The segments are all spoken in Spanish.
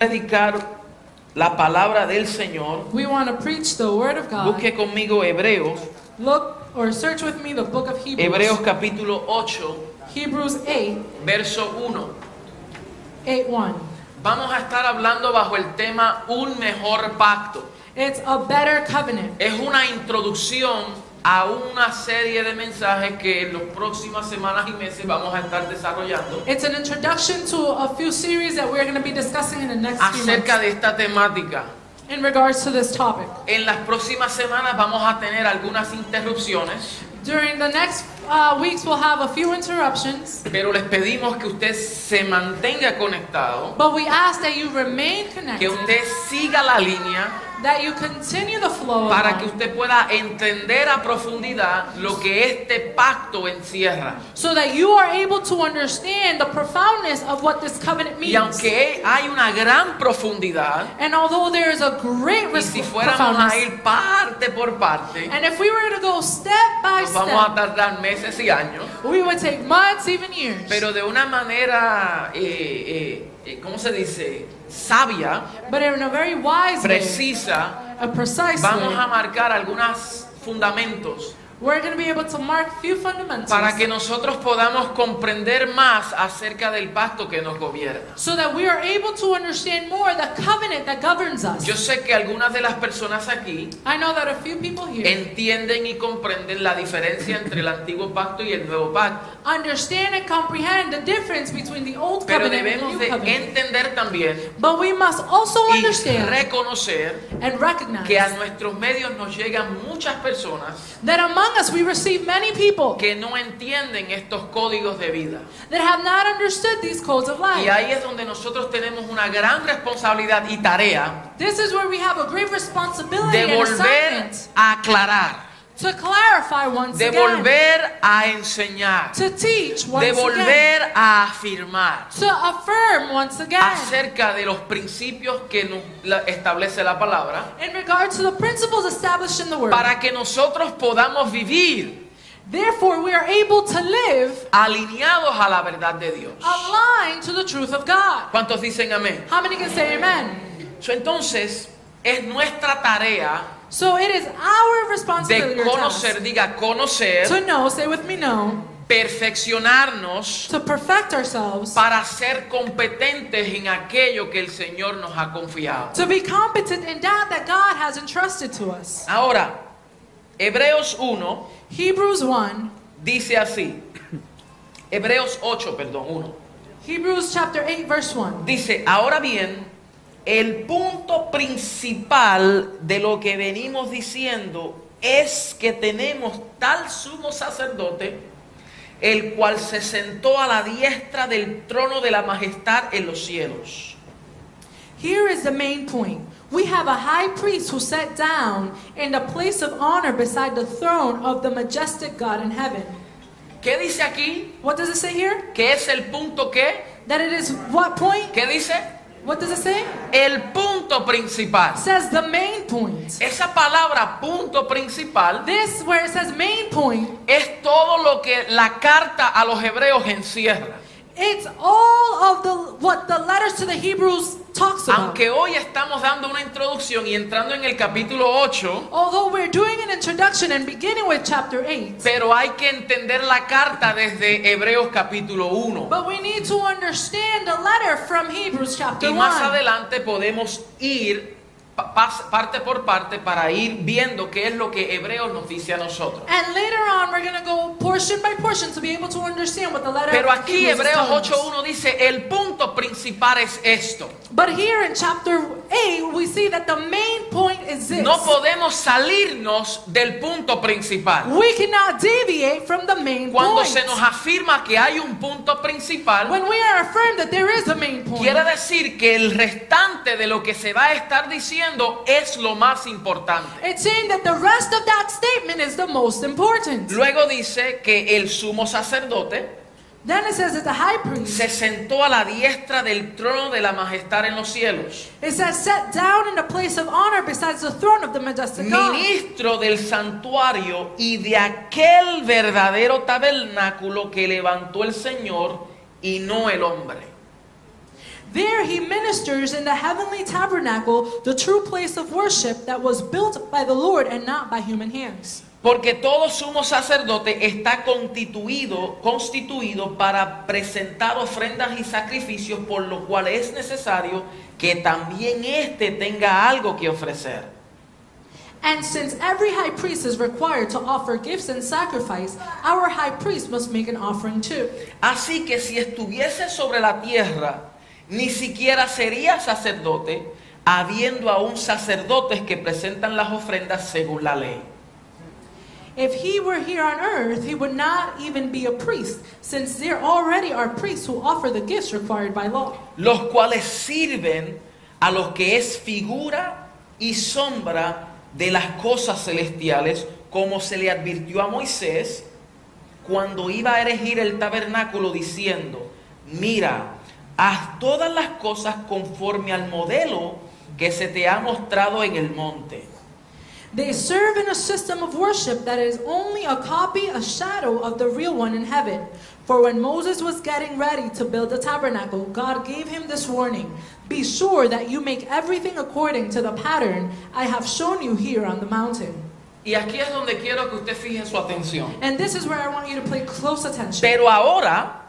dedicar la palabra del Señor. We want to preach the Word of God. Busque conmigo Hebreos, Look or search with me the book of Hebrews. Hebreos capítulo 8, Hebrews 8, verso 1. 8 1. Vamos a estar hablando bajo el tema Un mejor pacto. It's a better covenant. Es una introducción a una serie de mensajes que en las próximas semanas y meses vamos a estar desarrollando It's an introduction to a few series that we're going to be discussing in the next acerca de esta temática. in regards to this topic. En las próximas semanas vamos a tener algunas interrupciones, During the next uh, weeks, we'll have a few interruptions, pero les pedimos que usted se mantenga conectado, but we ask that you remain que connected, usted siga la línea that you continue the flow para que usted pueda entender a profundidad lo que este pacto encierra. so that you are able to understand the profoundness of what this covenant Y means. aunque hay una gran profundidad, And although there is a great y si fuéramos a ir parte por parte, and if we were to go step by nos vamos a step, tardar meses y años, we would take months, even years. pero de una manera, eh, eh, eh, ¿cómo se dice? Sabia, But in a very wise way, precisa, a precise vamos way, a marcar algunos fundamentos we're going to be able to mark a few fundamentals para que nosotros podamos comprender más acerca del pacto que nos gobierna. so that we are able to understand more the covenant that governs us. Yo sé que algunas de las personas aquí I know that a few people here entienden y comprenden la diferencia entre el antiguo pacto y el nuevo pacto, understand and comprehend the difference between the old pero covenant and the debemos new de covenant. entender también But we must also y understand reconocer and recognize que a nuestros medios nos llegan muchas personas that among us we receive many people que no entienden estos códigos de vida. that have not understood these codes of Y life. ahí es donde nosotros tenemos una gran responsabilidad y tarea This is where we have a great responsibility de and volver assignment a aclarar, to clarify once de again, volver a enseñar, to teach once de again, volver a afirmar to affirm once again acerca de los principios que nos establece la palabra in regard to the principles established in the Word. para que nosotros podamos vivir Therefore, we are able to live alineados a la verdad de Dios. aligned to the truth of God. ¿Cuántos dicen amén? How many can say amen? So, entonces, es nuestra tarea So it is our de responsibility or conocer, task diga conocer, to know, say with me, know, perfeccionarnos to perfect ourselves, para ser competentes en aquello que el Señor nos ha confiado. to be competent in that that God has entrusted to us. Ahora, Hebreos 1 Hebrews 1, dice así. Hebreos 8, perdón, 1. Hebrews chapter 8, verse 1. Dice, ahora bien, el punto principal de lo que venimos diciendo es que tenemos tal sumo sacerdote, el cual se sentó a la diestra del trono de la majestad en los cielos. Here is the main point. We have a high priest who sat down in the place of honor beside the throne of the majestic God in heaven. ¿Qué dice aquí? What does it say here? ¿Qué es el punto qué? That it is what point? ¿Qué dice? What does it say? El punto principal. Says the main point. Esa palabra punto principal This, where it says main point, es todo lo que la carta a los hebreos encierra. It's all of the what the letters to the Hebrews talks about. Aunque hoy estamos dando una introducción y entrando en el capítulo 8, Although we're doing an introduction and beginning with chapter 8, pero hay que entender la carta desde Hebreos capítulo 1. but we need to understand the letter from Hebrews chapter Y más 1. adelante podemos ir parte por parte para ir viendo qué es lo que Hebreos nos dice a nosotros. And later on, we're going to go portion by portion to be able to understand what the letter Pero aquí Hebreos telling us. 8.1 dice, el punto principal es esto. But here in chapter 8, we see that the main point is this. No podemos salirnos del punto principal. we cannot deviate from the main Cuando point. se nos afirma que hay un punto principal, when we are affirmed that there is a main point, quiere decir que el restante de lo que se va a estar diciendo es lo más importante. it's saying that the rest of that statement is the most important. Luego dice que el sumo sacerdote Then it says that the high priest se sentó a la diestra del trono de la majestad en los cielos, it says sat down in the place of honor besides the throne of the majestic God. ministro del santuario y de aquel verdadero tabernáculo que levantó el Señor y no el hombre. There he ministers in the heavenly tabernacle, the true place of worship that was built by the Lord and not by human hands. Porque todo sumo sacerdote está constituido, constituido para presentar ofrendas y sacrificios, por lo cual es necesario que también éste tenga algo que ofrecer. And since every high priest is required to offer gifts and sacrifice, our high priest must make an offering too. Así que si estuviese sobre la tierra, ni siquiera sería sacerdote, habiendo aún sacerdotes que presentan las ofrendas según la ley. If he were here on earth, he would not even be a priest, since there already are priests who offer the gifts required by law. los cuales sirven a lo que es figura y sombra de las cosas celestiales, como se le advirtió a Moisés cuando iba a erigir el tabernáculo diciendo, mira, haz todas las cosas conforme al modelo que se te ha mostrado en el monte. They serve in a system of worship that is only a copy, a shadow of the real one in heaven. For when Moses was getting ready to build the tabernacle, God gave him this warning Be sure that you make everything according to the pattern I have shown you here on the mountain. Y aquí es donde quiero que usted fije su atención. And this is where I want you to pay close attention. Pero ahora,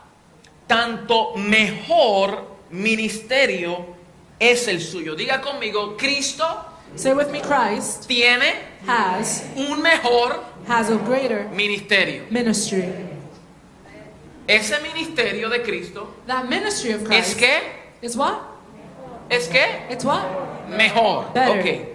tanto mejor ministerio es el suyo. Diga conmigo, Cristo Say with me Christ tiene has un mejor has a greater ministerio. ministry. Ese ministerio de Cristo That ministry of es Christ que, is what? es que It's what? mejor. Better. Ok.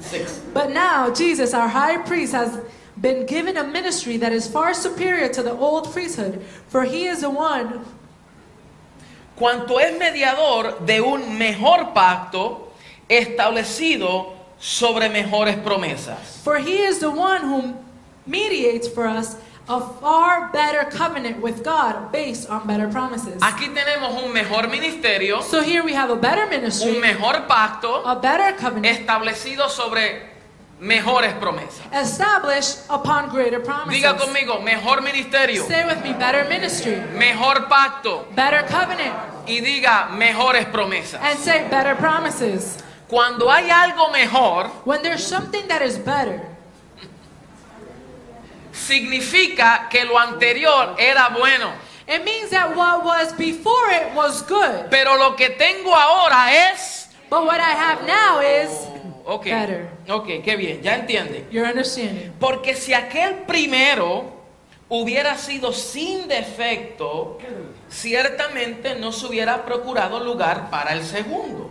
Six. But now Jesus, our high priest, has been given a ministry that is far superior to the old priesthood, for he is the one Cuanto es mediador de un mejor pacto establecido sobre mejores promesas. for he is the one who mediates for us a far better covenant with God based on better promises. Aquí tenemos un mejor ministerio, So here we have a better ministry, un mejor pacto a better covenant establecido sobre mejores promesas. established upon greater promises. Diga conmigo, mejor ministerio, Say with me, better ministry, mejor pacto better covenant, y diga mejores promesas. and say better promises. Cuando hay algo mejor, When there's something that is better, significa que lo anterior era bueno. it means that what was before it was good. Pero lo que tengo ahora es... But what I have now is Ok, Better. ok, qué bien, ya entiende. your understanding. Porque si aquel primero hubiera sido sin defecto, ciertamente no se hubiera procurado lugar para el segundo.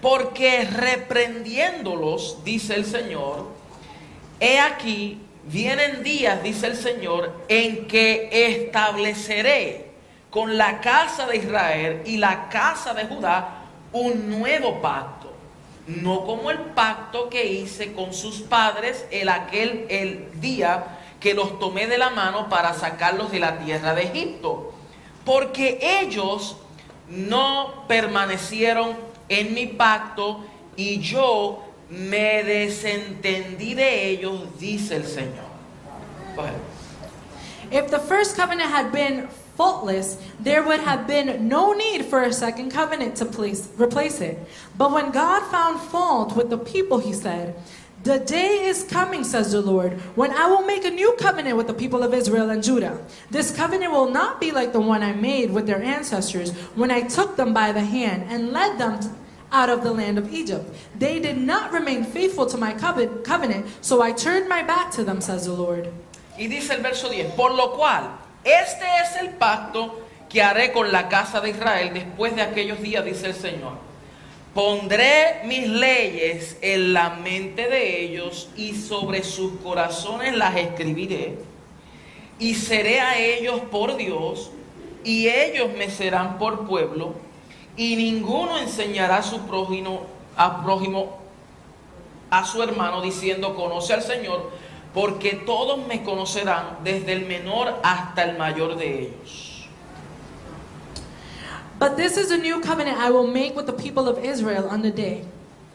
Porque reprendiéndolos, dice el Señor, he aquí, vienen días, dice el Señor, en que estableceré con la casa de Israel y la casa de Judá un nuevo pacto no como el pacto que hice con sus padres el aquel el día que los tomé de la mano para sacarlos de la tierra de Egipto, porque ellos no permanecieron en mi pacto y yo me desentendí de ellos, dice el Señor. If the first covenant had been faultless, there would have been no need for a second covenant to place, replace it. But when God found fault with the people, he said, The day is coming, says the Lord, when I will make a new covenant with the people of Israel and Judah. This covenant will not be like the one I made with their ancestors when I took them by the hand and led them out of the land of Egypt. They did not remain faithful to my covenant, so I turned my back to them, says the Lord. Y dice el verso 10, por lo cual, este es el pacto que haré con la casa de Israel después de aquellos días, dice el Señor. Pondré mis leyes en la mente de ellos y sobre sus corazones las escribiré. Y seré a ellos por Dios y ellos me serán por pueblo. Y ninguno enseñará a su prójimo, a prójimo a su hermano diciendo, conoce al Señor, porque todos me conocerán, desde el menor hasta el mayor de ellos. But this is a new covenant I will make with the people of Israel on the day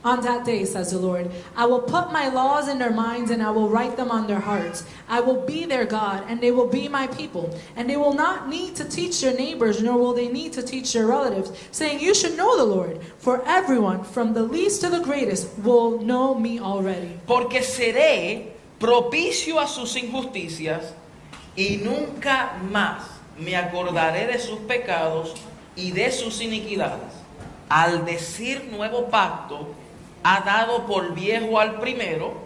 On that day, says the Lord, I will put my laws in their minds and I will write them on their hearts. I will be their God and they will be my people. And they will not need to teach their neighbors, nor will they need to teach their relatives, saying, You should know the Lord. For everyone, from the least to the greatest, will know me already. Porque seré propicio a sus injusticias y nunca más me acordaré de sus pecados y de sus iniquidades. Al decir nuevo pacto, ha dado por viejo al primero,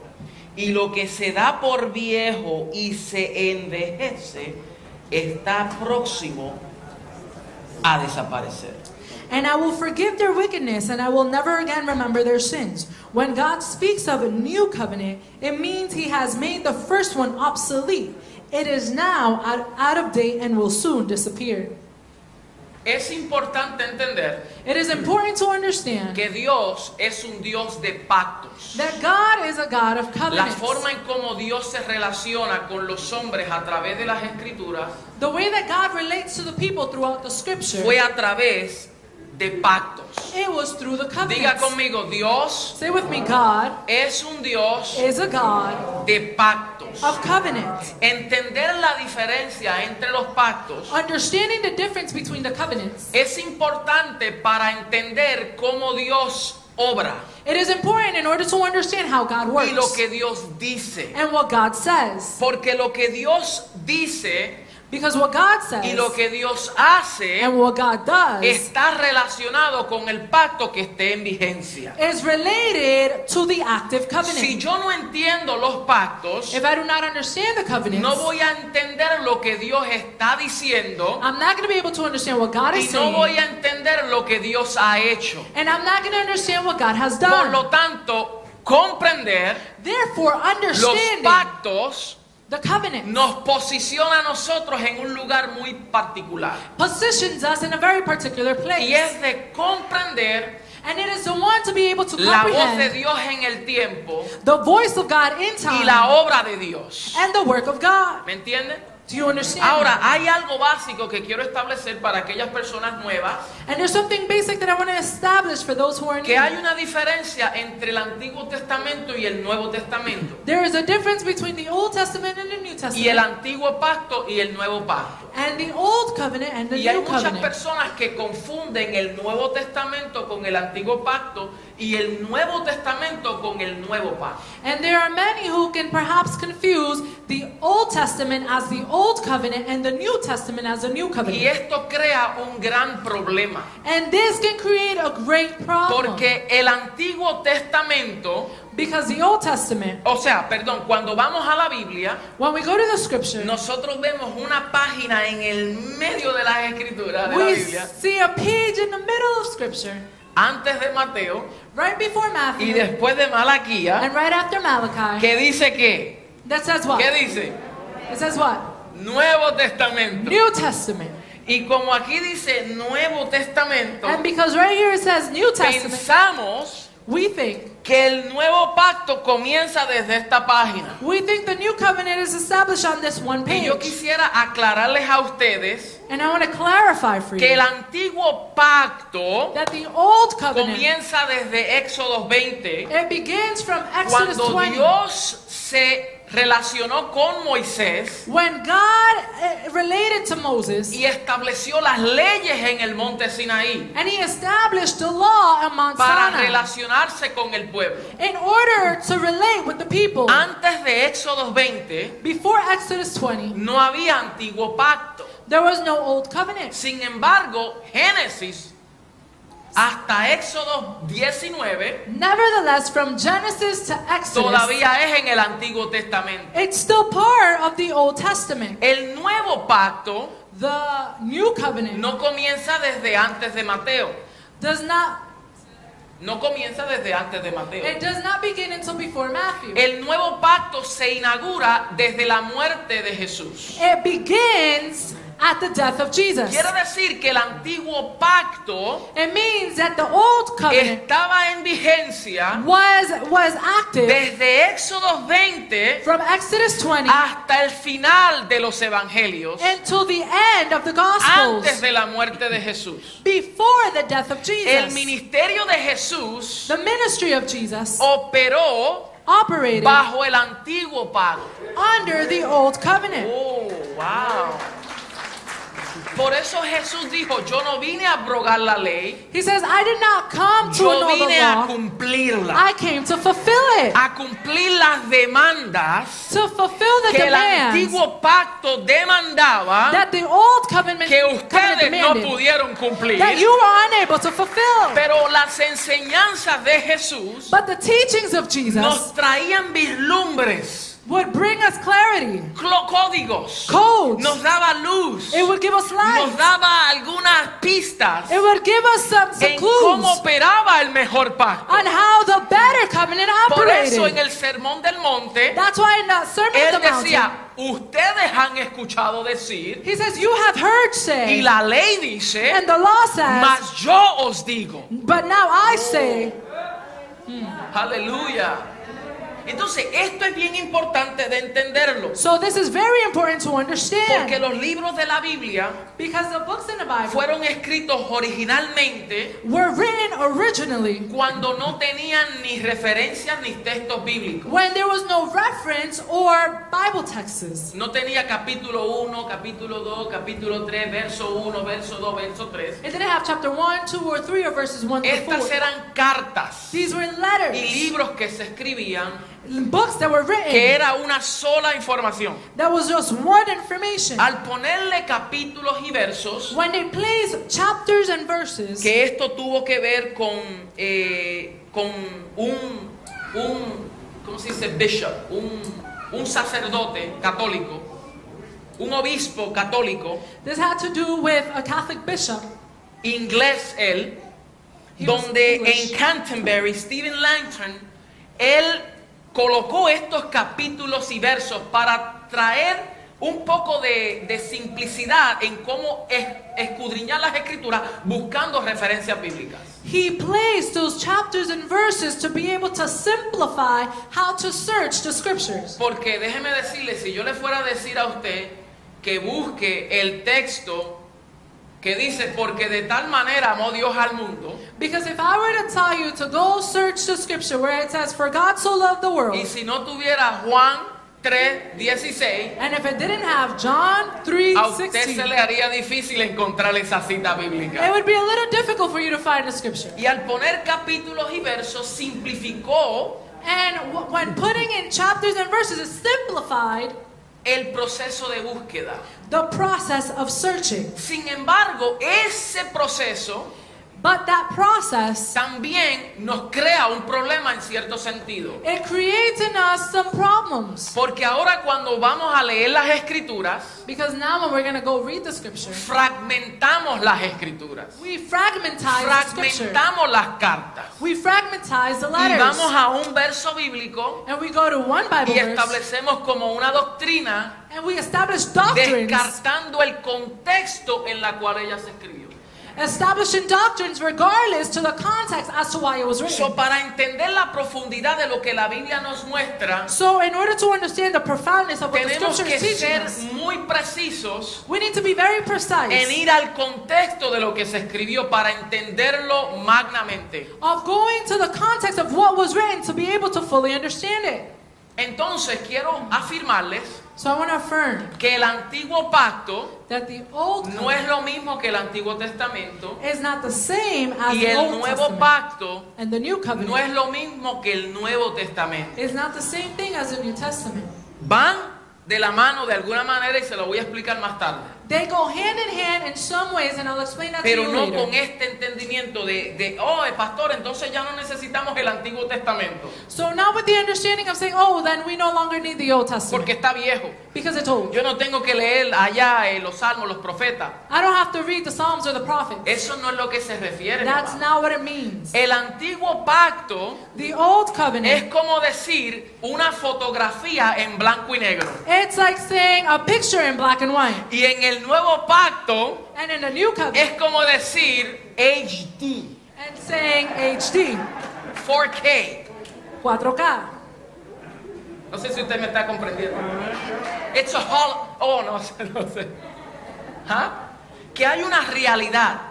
y lo que se da por viejo y se envejece está próximo a desaparecer. And I will forgive their wickedness, and I will never again remember their sins. When God speaks of a new covenant, it means He has made the first one obsolete. It is now out, out of date and will soon disappear. Es importante entender It is important to understand que Dios es un Dios de pactos. that God is a God of La covenants. forma en cómo Dios se relaciona con los hombres a través de las escrituras The way that God relates to the people throughout the scripture, fue a través de pactos. it was through the Diga covenants. conmigo, Dios Say with me, God es un Dios is a God de pactos. of covenants. Entender la diferencia entre los pactos Understanding the difference between the covenants, es importante para entender cómo Dios obra it is important in order to understand how God y lo works que Dios dice. and what God says. Porque lo que Dios dice Because what God y says lo que Dios hace and what God does está relacionado con el pacto que esté en vigencia. is related to the active Si covenant. yo no entiendo los pactos, If I do not understand the covenants, no voy a entender lo que Dios está diciendo I'm not going to be able to understand what God y is no voy a entender lo que Dios ha hecho. and I'm not going to understand what God has Por done. lo tanto, comprender Therefore, los pactos the covenant nos posiciona a nosotros en un lugar muy particular. positions us in a very particular Y place. es de comprender And it is the one to be able to la voz de Dios en el tiempo the voice of God in y la time obra de Dios. and the work of God. ¿Me entienden? Do you understand? Ahora, hay algo básico que quiero establecer para aquellas personas nuevas, And there's something basic that I want to establish for those who are que new. hay una diferencia entre el Antiguo Testamento y el Nuevo Testamento, There is a difference between the Old Testament and the New y el Testament, Antiguo Pacto y el Nuevo Pacto. and the Old Covenant and the Y hay New muchas Covenant. personas que confunden el Nuevo Testamento con el Antiguo Pacto y el Nuevo Testamento con el Nuevo Pacto. And there are many who can perhaps confuse the Old Testament as the Old Covenant and the New Testament as the New Y Covenant. esto crea un gran problema, And this can create a great problem porque el Antiguo Testamento, because the Old Testament, o sea, perdón, cuando vamos a la Biblia, when we go to the scripture, nosotros vemos una página en el medio de las escrituras de la we Biblia, see a page in the middle of scripture, antes de Mateo right before y Matthew después de Malaquía, and right after Malachi, que dice que, that says what? ¿qué dice? It says what? Nuevo Testamento. New Testament. Y como aquí dice Nuevo Testamento, And because right here it says New Testament, pensamos we think que el nuevo pacto comienza desde esta página. we think the new covenant is established on this one Y page. yo quisiera aclararles a ustedes And I want to clarify for que you el antiguo pacto that the old covenant comienza desde Éxodo 20, it begins from Exodus cuando 20 Dios se relacionó con Moisés when God uh, related to Moses y estableció las leyes en el monte Sinaí and he established the law on Mount para Sinai relacionarse con el pueblo. in order to relate with the people. Antes de Éxodo 20 Before Exodus 20, no había antiguo pacto. there was no old covenant. Sin embargo, Génesis hasta Éxodo 19 Nevertheless, from Genesis to Exodus, todavía es en el Antiguo Testamento. it's still part of the Old Testament. El nuevo pacto The new covenant no comienza desde antes de Mateo. does not No comienza desde antes de Mateo. it does not begin until before Matthew. El nuevo pacto se inaugura desde la muerte de Jesús. It begins at the death of Jesus. Quiere decir que el antiguo pacto It means that the old covenant estaba en vigencia was was active desde Éxodo 20 from Exodus 20 hasta el final de los evangelios, until the end of the Gospels, antes de la muerte de Jesús. before the death of Jesus. El ministerio de Jesús The ministry of Jesus operó operated bajo el antiguo pacto. under the old covenant. Oh, wow. Por eso Jesús dijo, yo no vine a abrogar la ley, He says, I did not come to yo vine a cumplirla, I came to fulfill it. a cumplir las demandas To fulfill the que el demands antiguo pacto demandaba that the old covenant, que covenant ustedes no demanded. pudieron cumplir. That you were unable to fulfill. Pero las enseñanzas de Jesús But the teachings of Jesus nos traían vislumbres, would bring us clarity. códigos, Codes. nos daba luz, It would give us nos light. daba algunas pistas It would give us some, some en cómo operaba el mejor pacto. on how the better covenant Por eso en operated. el sermón del monte, That's why in the Sermon él on the Mountain, decía, ustedes han escuchado decir, he says, You have heard y say, la ley dice, and the law says, mas yo os digo. but now I say, Aleluya. Entonces, esto es bien importante de entenderlo. So this is very important to Porque understand los libros de la Biblia because the books in the Bible fueron escritos originalmente were written originally cuando no tenían ni referencias ni textos bíblicos. when there was no reference or Bible texts. No tenía capítulo 1, capítulo 2, capítulo 3, verso 1, verso 2, verso 3. It didn't have chapter 1, 2, or 3, or verses 1 to Estas 4. eran cartas These were y letters, libros que se escribían books that were que written era una sola información. that was just one information. Al ponerle capítulos y versos, When they place chapters and verses, que esto tuvo que ver con, eh, con un, un, ¿cómo se dice? Bishop, un, un sacerdote católico, un obispo católico, this had to do with a Catholic bishop. inglés él, He donde en Canterbury, Stephen Langton, él colocó estos capítulos y versos para traer un poco de, de simplicidad en cómo es- escudriñar las escrituras buscando referencias bíblicas. He placed those chapters and verses to be able to simplify how to search the scriptures. Porque déjeme decirle, si yo le fuera a decir a usted que busque el texto que dice, porque de tal manera amó Dios al mundo, Because if I were to tell you to go search the scripture where it says, For God so loved the world, y si no tuviera Juan 3, 16, and if it didn't have John 3 a usted se 16, le haría difícil encontrar esa cita it bíblica. would be a little difficult for you to find the scripture. Y al poner capítulos y versos, simplificó And when putting in chapters and verses, it simplified el proceso de búsqueda. the process of searching. Sin embargo, ese proceso But that process, también nos crea un problema en cierto sentido. it creates in us some problems. Porque ahora cuando vamos a leer las escrituras, Because now when we're going to go read the scripture, fragmentamos las escrituras. we fragmentize the scripture. Fragmentamos las cartas. We fragmentize the Y vamos letters. a un verso bíblico And we go to one Bible y establecemos como una doctrina and we establish descartando el contexto en la cual ella se escribió. Establishing doctrines regardless to the context as to why it was So, written. para entender la profundidad de lo que la Biblia nos muestra, So in order to understand the profoundness of what the tenemos scripture que ser us, muy precisos we need to be very en precise ir al contexto de lo que se escribió para entenderlo magnamente. of going to the context of what was written to be able to fully understand it. Entonces quiero afirmarles So I want to affirm que el antiguo pacto that the Old no es lo mismo que el Antiguo Testamento is not the same as y the el Old nuevo Testament. pacto And the New no Covenant es lo mismo que el Nuevo Testamento. is not the same thing as the New Testament. Van de la mano de alguna manera y se lo voy a explicar más tarde. They go hand in hand in some ways, and I'll explain that to Pero you no later. con este entendimiento de, de, oh, pastor, entonces ya no necesitamos el Antiguo Testamento So not with the understanding of saying, oh, then we no longer need the Old Testament porque está viejo. because it's old. Yo no tengo que leer allá eh, los salmos, los profetas. I don't have to read the Psalms or the prophets. Eso no es lo que se refiere. That's hermano. not what it means. El antiguo pacto The Old es Covenant, como decir una fotografía en blanco y negro. it's like saying a picture in black and white. Y en el el nuevo pacto And in the new covenant, es como decir HD, and saying HD, 4K. 4K. No sé si usted me está comprendiendo. It's a hol- Oh, no sé, no sé. ¿Ah? Que hay una realidad.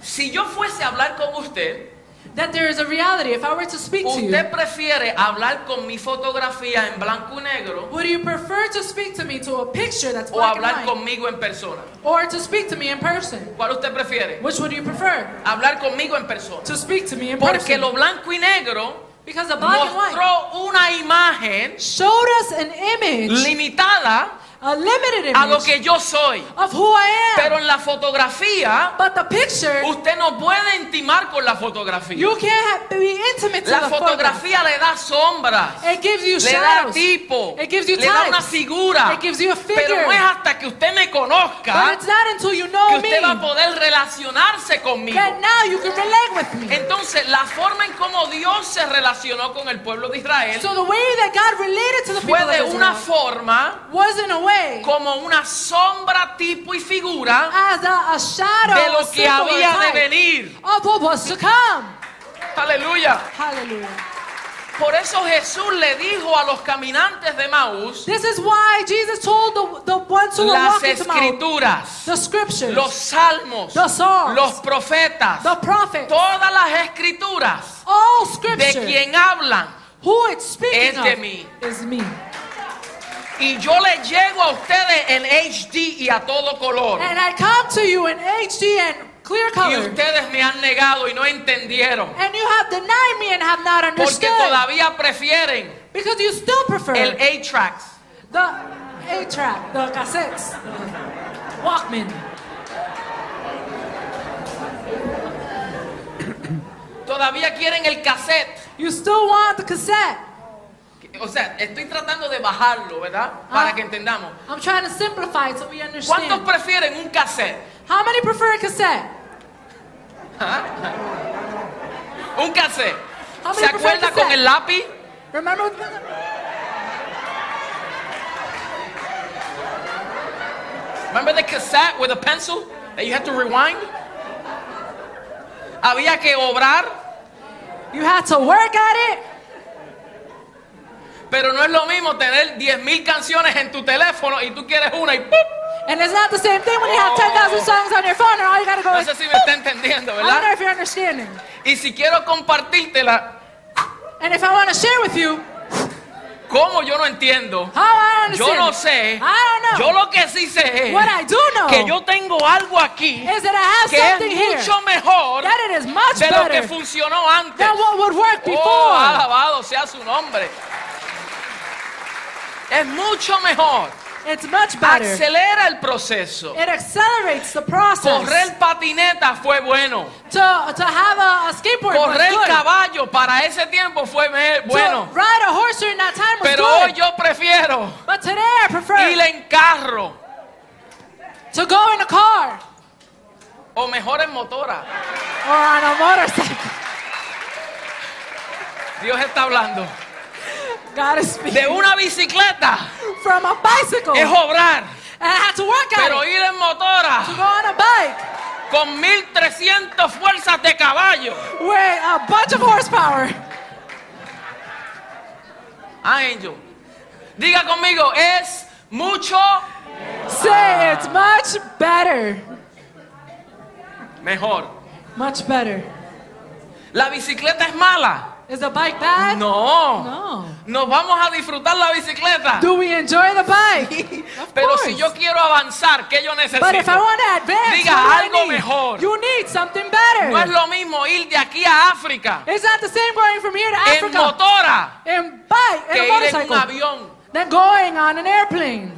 Si yo fuese a hablar con usted, That there is a reality. If I were to speak to you, usted prefiere hablar con mi fotografía en blanco y negro would you prefer to speak to me to a picture that's o black and hablar white, conmigo en persona. or to speak to me in person? ¿Cuál usted prefiere? Which would you prefer? Hablar conmigo en persona. To speak to me in Porque person? lo blanco y negro Because the black and white una imagen showed us an image, limitada a limited a lo que yo soy. of who I am. Pero en la fotografía, but the picture, usted no puede intimar con la fotografía. you can't be intimate La fotografía le da sombras, It gives you le da tipo, It gives you le da una figura. It gives you a figure. Pero no es hasta que usted me But conozca it's not until you que know me usted va a poder relacionarse conmigo. now you can relate with me. Entonces, la forma en cómo Dios se relacionó con el pueblo de Israel So the way that God related to the people fue de una forma was in a way como una sombra, tipo y figura as a, a shadow, de lo que había de venir. of what was to come. Aleluya. Hallelujah. Por eso Jesús le dijo a los caminantes de Maús This is why Jesus told the, the ones who las escrituras, the scriptures, los salmos, The los profetas, the prophets, todas las escrituras all de quien hablan. Who it's speaking Es de mí. is me. Y yo le llego a ustedes en HD y a todo color. And I come to you in HD and clear Y color. ustedes me han negado y no entendieron. And you have denied me and have not Porque understood. todavía prefieren Because you still prefer el A-Tracks. the A-track, the cassettes, the Walkman. Todavía quieren el cassette. You still want the cassette. O sea, estoy tratando de bajarlo, ¿verdad? Para Ah. que entendamos. I'm trying to simplify it so we ¿Cuántos understand. prefieren un cassette? How many prefer a cassette? Un cassette. How ¿Se many acuerda cassette? con el lápiz? Remember the- Remember the cassette with a pencil that you had to rewind? Había que obrar, you had to work at it, pero no es lo mismo tener 10.000 canciones en tu teléfono y tú quieres una y ¡pum! and it's not the same thing when you have 10,000 songs on your phone and all you gotta go No sé si me está entendiendo, I don't know ¿verdad? if you're understanding. Y si quiero compartírtela, And if I want to share with you ¿cómo yo no entiendo? how I Yo no sé. I don't know. Yo lo que sí sé es what I do know que yo tengo algo aquí is that I have que es something here mucho mejor that it is much de lo que funcionó antes. than what would work before. Oh, alabado sea su nombre. Es mucho mejor. It's much better. Acelera el proceso. It accelerates the process. Correr patineta fue bueno. to, to have a, a skateboard was Correr good. caballo para ese tiempo fue bueno. To ride a horse during that time was Pero good. hoy yo prefiero But today I prefer ir en carro to go in a car o mejor en motora. or on a motorcycle. Dios está hablando. God is. De una bicicleta From a bicycle. es obrar, and I had to work pero ir en motora To go on a bike con 1300 fuerzas de caballo. with a bunch of horsepower. Angel. Diga conmigo, es mucho Say it's much better. mejor. Much better. ¿La bicicleta es mala? Is the bike bad? No. No. Nos vamos a disfrutar la bicicleta. Do we enjoy the bike? Pero si yo quiero avanzar, ¿qué yo necesito? But if I want to advance, Diga algo mejor. You need something better. No es lo mismo ir de aquí a África It's not the same going from here to en Africa motora in bike, que a ir en un avión. than going on an airplane.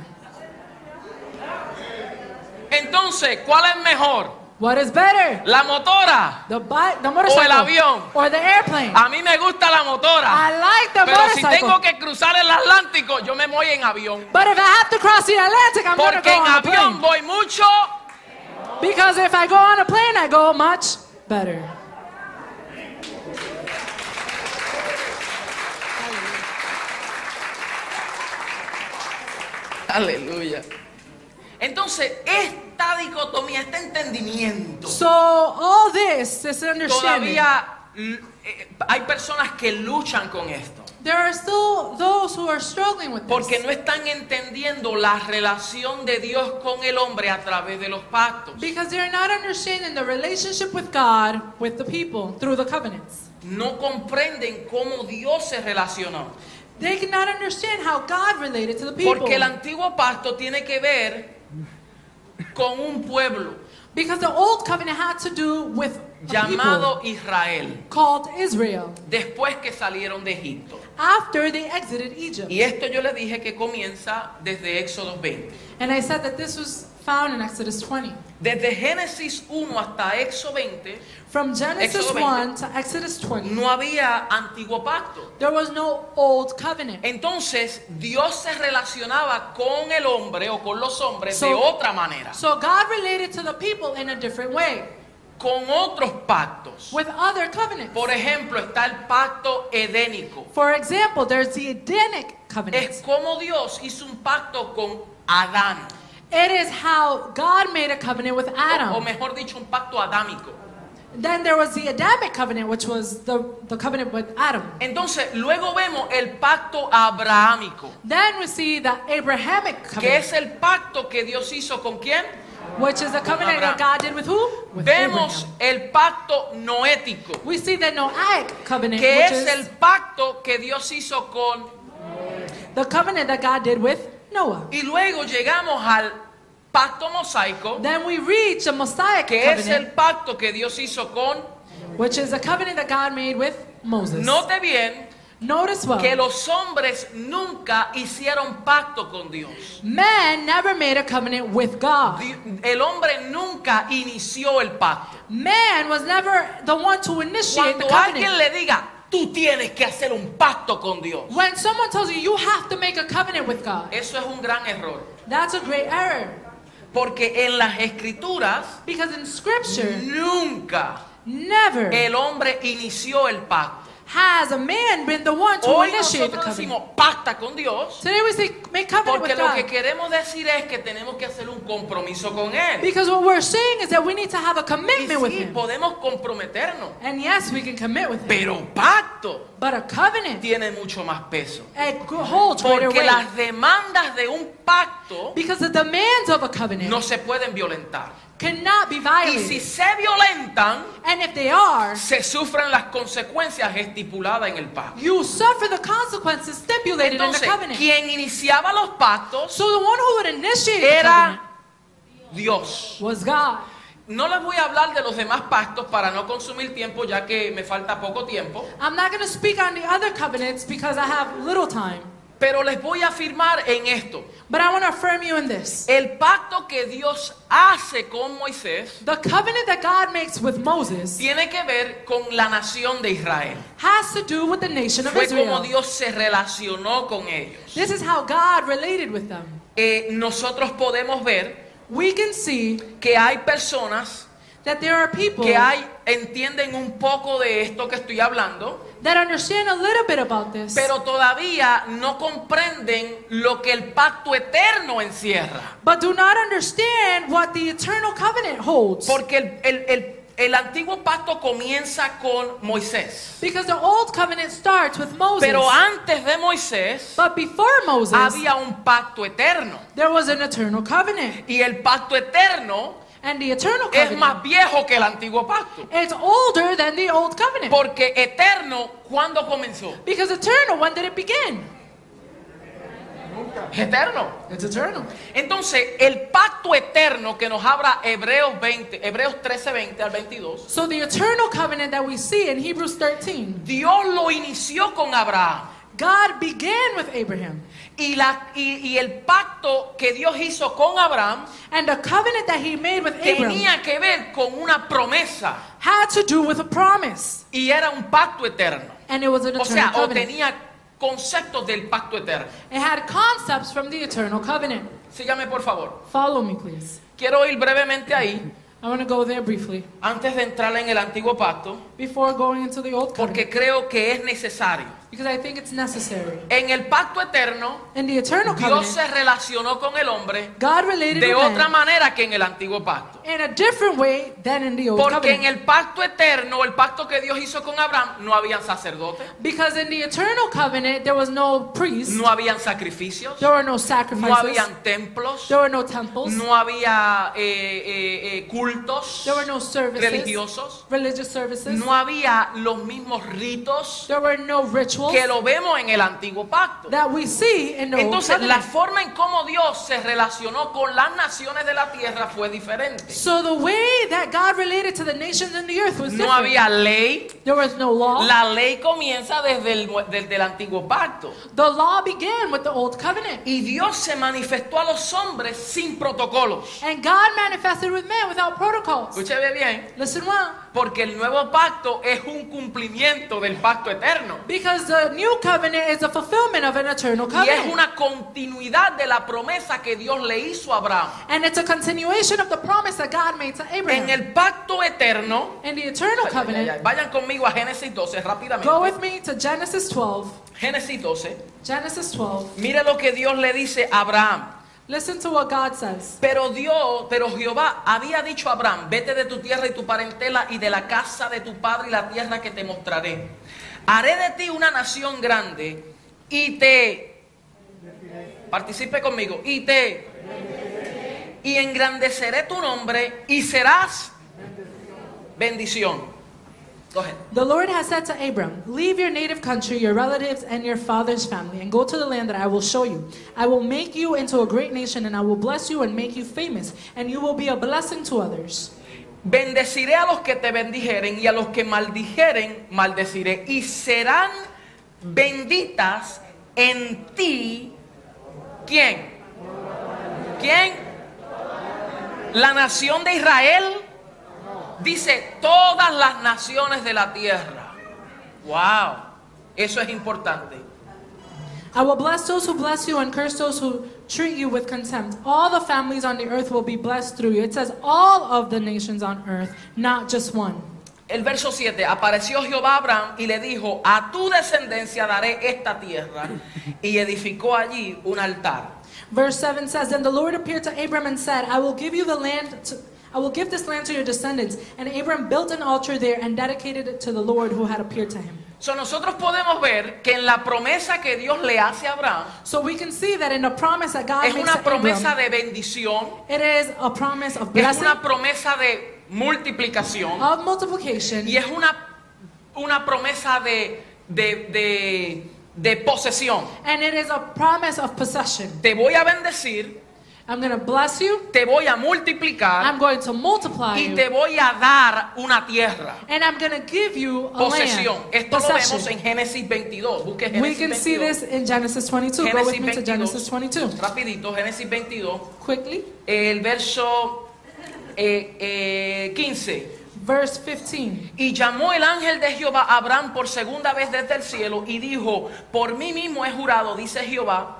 Entonces, ¿cuál es mejor? What is better? ¿La motora? The bike, the motorcycle, avión. or the airplane? A mí me gusta la motora. I like the Pero si motorcycle. tengo que cruzar el Atlántico, yo me voy en avión. But if I have to cross the Atlantic, I'm going to Porque go en on avión voy mucho Because if I go on a plane, I go much better. Aleluya. Entonces, esta dicotomía, este entendimiento, So all this, this understanding, todavía eh, hay personas que luchan con esto. there are still those who are struggling with Porque this. no están entendiendo la relación de Dios con el hombre a través de los pactos. Because they're not understanding the relationship with God, with the people, through the covenants. No comprenden cómo Dios se relacionó. They cannot understand how God related to the people. Porque el antiguo pacto tiene que ver con un pueblo. Because the old covenant had to do with llamado Israel called Israel después que salieron de Egipto. after they exited Egypt. Y esto yo le dije que comienza desde Éxodo 20. And I said that this was found in Exodus 20. Desde Génesis 1 hasta Éxodo 20 From Genesis Éxodo 1 to Exodus 20, no había antiguo pacto. there was no old covenant. Entonces Dios se relacionaba con el hombre o con los hombres So- de otra manera, So God related to the people in a different way, con otros pactos. with other covenants. Por ejemplo, está el pacto edénico. For example, there's the Edenic covenant. Es como Dios hizo un pacto con Adán, It is how God made a covenant with o, o Adam. mejor dicho, un pacto adámico. Then there was the Adamic covenant, which was the, the covenant with Adam. Entonces, luego vemos el pacto abrahámico, Then we see the Abrahamic que covenant, es el pacto que Dios hizo con quién? Which is the covenant that God did with who? With Vemos Abraham. el pacto noético, We see the Noahic covenant, que which es is el pacto que Dios hizo con... the covenant that God did with Noah. Y luego llegamos al pacto mosaico, Then we reach the Mosaic que es covenant, el pacto que Dios hizo con... which is a covenant that God made with Moses. Note bien Notice well, que los hombres nunca hicieron pacto con Dios. man never made a covenant with God. El hombre nunca inició el pacto. Man was never the one to initiate the Cuando alguien covenant. le diga, tú tienes que hacer un pacto con Dios, When someone tells you you have to make a covenant with God, eso es un gran error. that's a great error. Porque en las escrituras Because in scripture, nunca never el hombre inició el pacto. Has a man been the one to Hoy initiate the nosotros covenant. decimos pacta con Dios Today we say make covenant porque with lo que God. queremos decir es que tenemos que hacer un compromiso con Él. Because what we're saying is that we need to have a Y commitment with sí, Him. podemos comprometernos, And yes, we can commit with Him. pero pacto But a covenant, tiene mucho más peso. holds greater Porque las demandas de un pacto Because the demands of a covenant no se pueden violentar. cannot be Y violated. si se violentan, And if they are, se sufren las consecuencias estipuladas en el pacto. you suffer the consequences stipulated in the covenant. quien iniciaba los pactos So the one who would initiate the era covenant Dios. was God. No les voy a hablar de los demás pactos para no consumir tiempo, ya que me falta poco tiempo. I'm not going to speak on the other covenants because I have little time. Pero les voy a afirmar en esto. But I want to affirm you in this. El pacto que Dios hace con Moisés The covenant that God makes with Moses tiene que ver con la nación de Israel. has to do with the nation of Fue como Israel. Dios se relacionó con ellos. This is how God related with them. Eh, nosotros podemos ver We can see que hay personas that there are people que hay, entienden un poco de esto que estoy hablando, that understand a little bit about this, pero todavía no comprenden lo que el pacto eterno encierra. but do not understand what the eternal covenant holds. Porque el, el- el- el antiguo pacto comienza con Moisés. Because the old covenant starts with Moses. Pero antes de Moisés But before Moses, había un pacto eterno. there was an eternal covenant. Y el pacto eterno And the eternal es covenant más viejo que el antiguo pacto. it's older than the old covenant. Porque eterno, ¿cuándo comenzó? Because eternal, when did it begin? Eterno. It's eternal. Entonces, el pacto eterno que nos habla Hebreos 20, Hebreos 13, 20 al 22, So the eternal covenant that we see in Hebrews 13, Dios lo inició con Abraham. God began with Abraham. Y, la, y, y el pacto que Dios hizo con Abraham And the covenant that he made with Abraham tenía que ver con una promesa. had to do with a promise. Y era un pacto eterno. And it was an O sea, o covenant. tenía conceptos del pacto eterno. It had concepts from the eternal covenant. Sígame por favor. Follow me, please. Quiero ir brevemente ahí, I want to go there briefly antes de entrar en el antiguo pacto, before going into the old covenant. porque creo que es necesario because I think it's necessary. En el pacto eterno, In the eternal Dios covenant, se relacionó con el hombre God related de with otra man manera que en el antiguo pacto. in a different way than in the old Porque en covenant. el pacto eterno, el pacto que Dios hizo con Abraham, no habían sacerdotes, Because in the eternal covenant, there was no priest, no habían sacrificios, there were no no sacrifices, habían templos, there were no temples, no había eh, eh, eh, cultos there were no services, religiosos, religious services, no había los mismos ritos. There were no rituals que lo vemos en el antiguo pacto. that we see in the Entonces, la forma en cómo Dios se relacionó con las naciones de la tierra fue diferente. So the way that God related to the nations in the earth was No different. había ley. There was no law. La ley comienza desde el, nue- desde el antiguo pacto. The law began with the old covenant. Y Dios se manifestó a los hombres sin protocolos. And God manifested with man without protocols. Escúcheme bien, Listen well. porque el nuevo pacto es un cumplimiento del pacto eterno. Because the new covenant is a fulfillment of an eternal Y es covenant. una continuidad de la promesa que Dios le hizo a Abraham. And it's a continuation of the promise that God made to En Abraham. el pacto eterno, In the eternal Ay, ay, ay, covenant, vayan conmigo a Génesis 12 rápidamente. go with me to Genesis 12. Génesis 12. Genesis 12. Mire lo que Dios le dice a Abraham. Listen to what God says. Pero Dios, pero Jehová había dicho a Abraham, vete de tu tierra y tu parentela y de la casa de tu padre y la tierra que te mostraré. Haré de ti una nación grande y te participe conmigo y te y engrandeceré tu nombre y serás bendición. Go ahead. The Lord has said to Abram, Leave your native country, your relatives, and your father's family, and go to the land that I will show you. I will make you into a great nation, and I will bless you and make you famous, and you will be a blessing to others. Bendeciré a los que te bendijeren y a los que maldijeren, maldeciré. Y serán benditas en ti. ¿Quién? ¿Quién? La nación de Israel. Dice todas las naciones de la tierra. Wow. Eso es importante. I will bless those who bless you and curse those who treat you with contempt. All the families on the earth will be blessed through you. It says all of the nations on earth, not just one. El verso 7, apareció Jehová a Abraham y le dijo, a tu descendencia daré esta tierra. Y edificó allí un altar. Verse 7 says, Then the Lord appeared to Abram and said, I will give you the land to, I will give this land to your descendants. And Abram built an altar there and dedicated it to the Lord who had appeared to him. So, nosotros podemos ver que en la promesa que Dios le hace a Abraham So we can see that in the promise that God es makes una promesa Abram, de bendición, it is a promise of es blessing, una promesa de multiplicación of multiplication, y es una, una promesa de, de, de, de posesión. and it is a promise of possession. Te voy a bendecir, I'm going to bless you, te voy a multiplicar I'm going to multiply y you, te voy a dar una tierra. and I'm going to give you a Posesión. land. Esto lo vemos Possession. en Génesis 22. Busque We Génesis can see 22. this in Genesis 22. Go Génesis with me to 22. Genesis 22. Rapidito, Génesis 22. Quickly. El verso eh, eh, 15. Verse 15. Y llamó el ángel de Jehová a Abraham por segunda vez desde el cielo y dijo, por mí mismo he jurado, dice Jehová,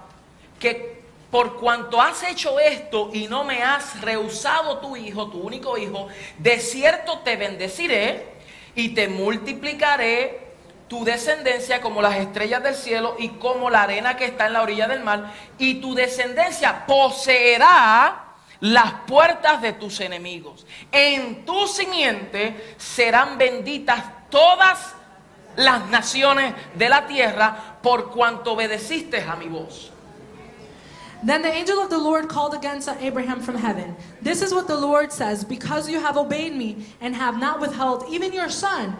que por cuanto has hecho esto y no me has rehusado tu hijo, tu único hijo, de cierto te bendeciré y te multiplicaré tu descendencia como las estrellas del cielo y como la arena que está en la orilla del mar, y tu descendencia poseerá las puertas de tus enemigos. En tu simiente serán benditas todas las naciones de la tierra por cuanto obedeciste a mi voz. Then the angel of the Lord called again to Abraham from heaven. This is what the Lord says Because you have obeyed me and have not withheld even your son,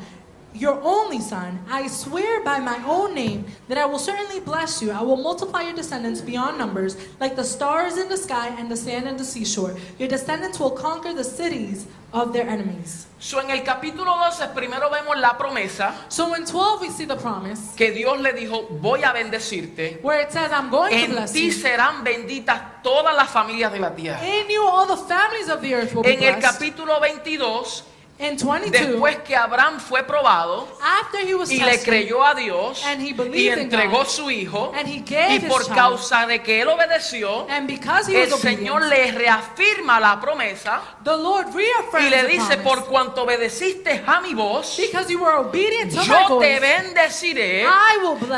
your only son, I swear by my own name that I will certainly bless you. I will multiply your descendants beyond numbers, like the stars in the sky and the sand in the seashore. Your descendants will conquer the cities of their enemies. So, en el capítulo 12 primero vemos la promesa So in 12, we see the promise que Dios le dijo, voy a bendecirte. where it says, I'm going to bless ti you. serán benditas todas las familias de la tierra. In you, all the families of the earth will be En el capítulo 22 In 22, después que Abraham fue probado y le creyó a Dios y entregó God. su hijo y por child. causa de que él obedeció, el Señor le reafirma la promesa y le dice, por cuanto obedeciste a mi voz, because you were obedient to my yo te bendeciré,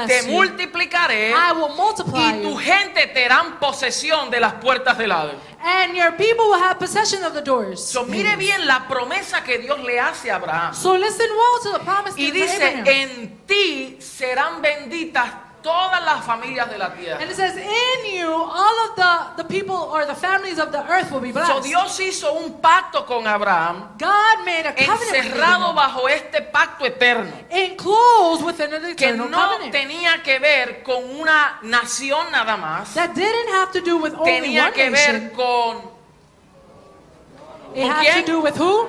te you. multiplicaré y tu gente te harán posesión de las puertas del Hades. And your people will have possession of the doors. So, mire bien la promesa que Dios le hace a Abraham. So listen well to the promise Y dice, Abraham. en ti serán benditas todas las familias de la tierra. and it says, in you, all of the, the people or the families of the earth will be blessed. So, Dios hizo un pacto con Abraham, God made a covenant with encerrado Abraham, bajo este pacto eterno, enclosed within an que eternal no covenant. tenía que ver con una nación nada más, that didn't have to do with only tenía one que nation. ver con It ¿Con had quién? to do with who?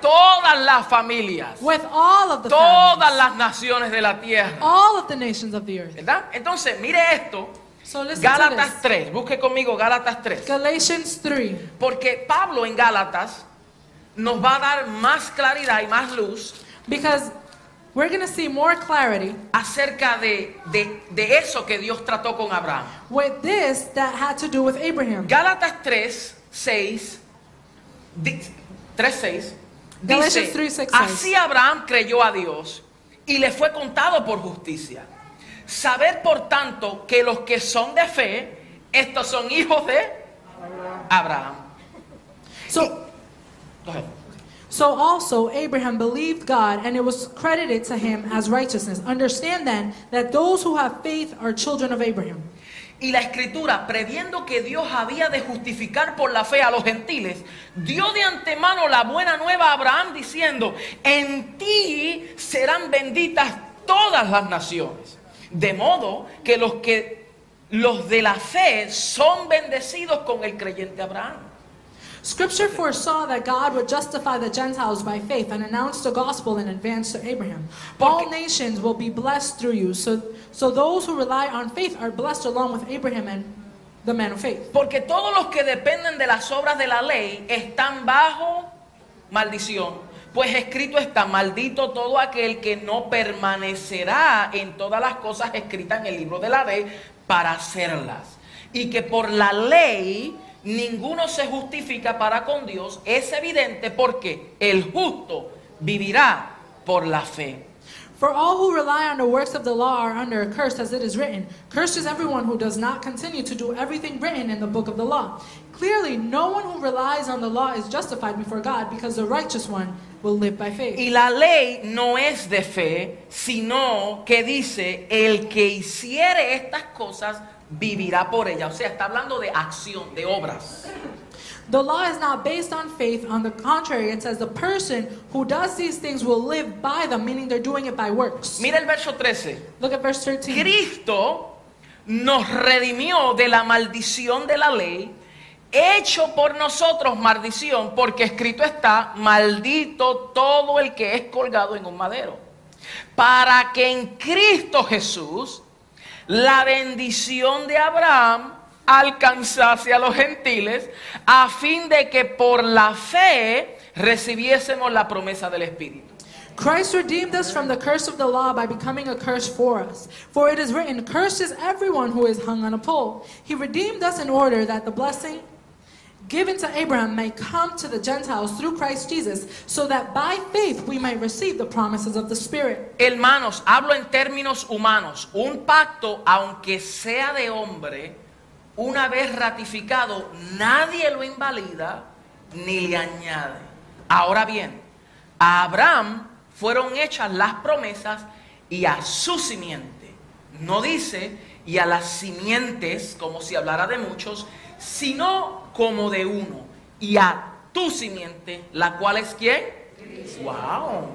Todas las familias, With all of the todas las naciones de la tierra. All of the nations of the earth. ¿Verdad? Entonces, mire esto. So Gálatas to 3, busque conmigo Gálatas 3. this. Galatians 3. Porque Pablo en Gálatas nos va a dar más claridad y más luz Because we're going to see more clarity acerca de, de- de eso que Dios trató con Abraham. with this that had to do with Abraham. Gálatas 3, 6, di- 3, 6, Galatians dice, 3, 6, así Abraham creyó a Dios y le fue contado por justicia. Saber, por tanto, que los que son de fe, estos son hijos de Abraham. So, Go ahead. so also Abraham believed God and it was credited to him as righteousness. Understand then that those who have faith are children of Abraham. Y la escritura, previendo que Dios había de justificar por la fe a los gentiles, dio de antemano la buena nueva a Abraham diciendo, en ti serán benditas todas las naciones. De modo que los que los de la fe son bendecidos con el creyente Abraham. Scripture foresaw that God would justify the Gentiles by faith and announced the gospel in advance to Abraham. All nations will be blessed through you. So, so those who rely on faith are blessed along with Abraham and the man of faith. Porque todos los que dependen de las obras de la ley están bajo maldición. Pues escrito está, maldito todo aquel que no permanecerá en todas las cosas escritas en el libro de la ley para hacerlas. Y que por la ley ninguno se justifica para con Dios. Es evidente porque el justo vivirá por la fe. For all who rely on the works of the law are under a curse, as it is written, Cursed is everyone who does not continue to do everything written in the book of the law. Clearly, no one who relies on the law is justified before God, because the righteous one will live by faith. Y la ley no es de fe, sino que dice, el que hiciere estas cosas vivirá por ellas. O sea, está hablando de acción, de obras. The law is not based on faith. On the contrary, it says the person who does these things will live by them, meaning they're doing it by works. Mira el verso 13. Look at verse 13. Cristo nos redimió de la maldición de la ley, hecho por nosotros maldición, porque escrito está, maldito todo el que es colgado en un madero. Para que en Cristo Jesús la bendición de Abraham alcanzase a los gentiles, a fin de que por la fe recibiésemos la promesa del Espíritu. Christ redeemed us from the curse of the law by becoming a curse for us. For it is written, Cursed is everyone who is hung on a pole. He redeemed us in order that the blessing given to Abraham may come to the Gentiles through Christ Jesus, so that by faith we might receive the promises of the Spirit. Hermanos, hablo en términos humanos. Un pacto, aunque sea de hombre, una vez ratificado, nadie lo invalida ni le añade. Ahora bien, a Abraham fueron hechas las promesas y a su simiente. No dice y a las simientes, como si hablara de muchos, sino como de uno. Y a tu simiente, la cual es quién? Wow.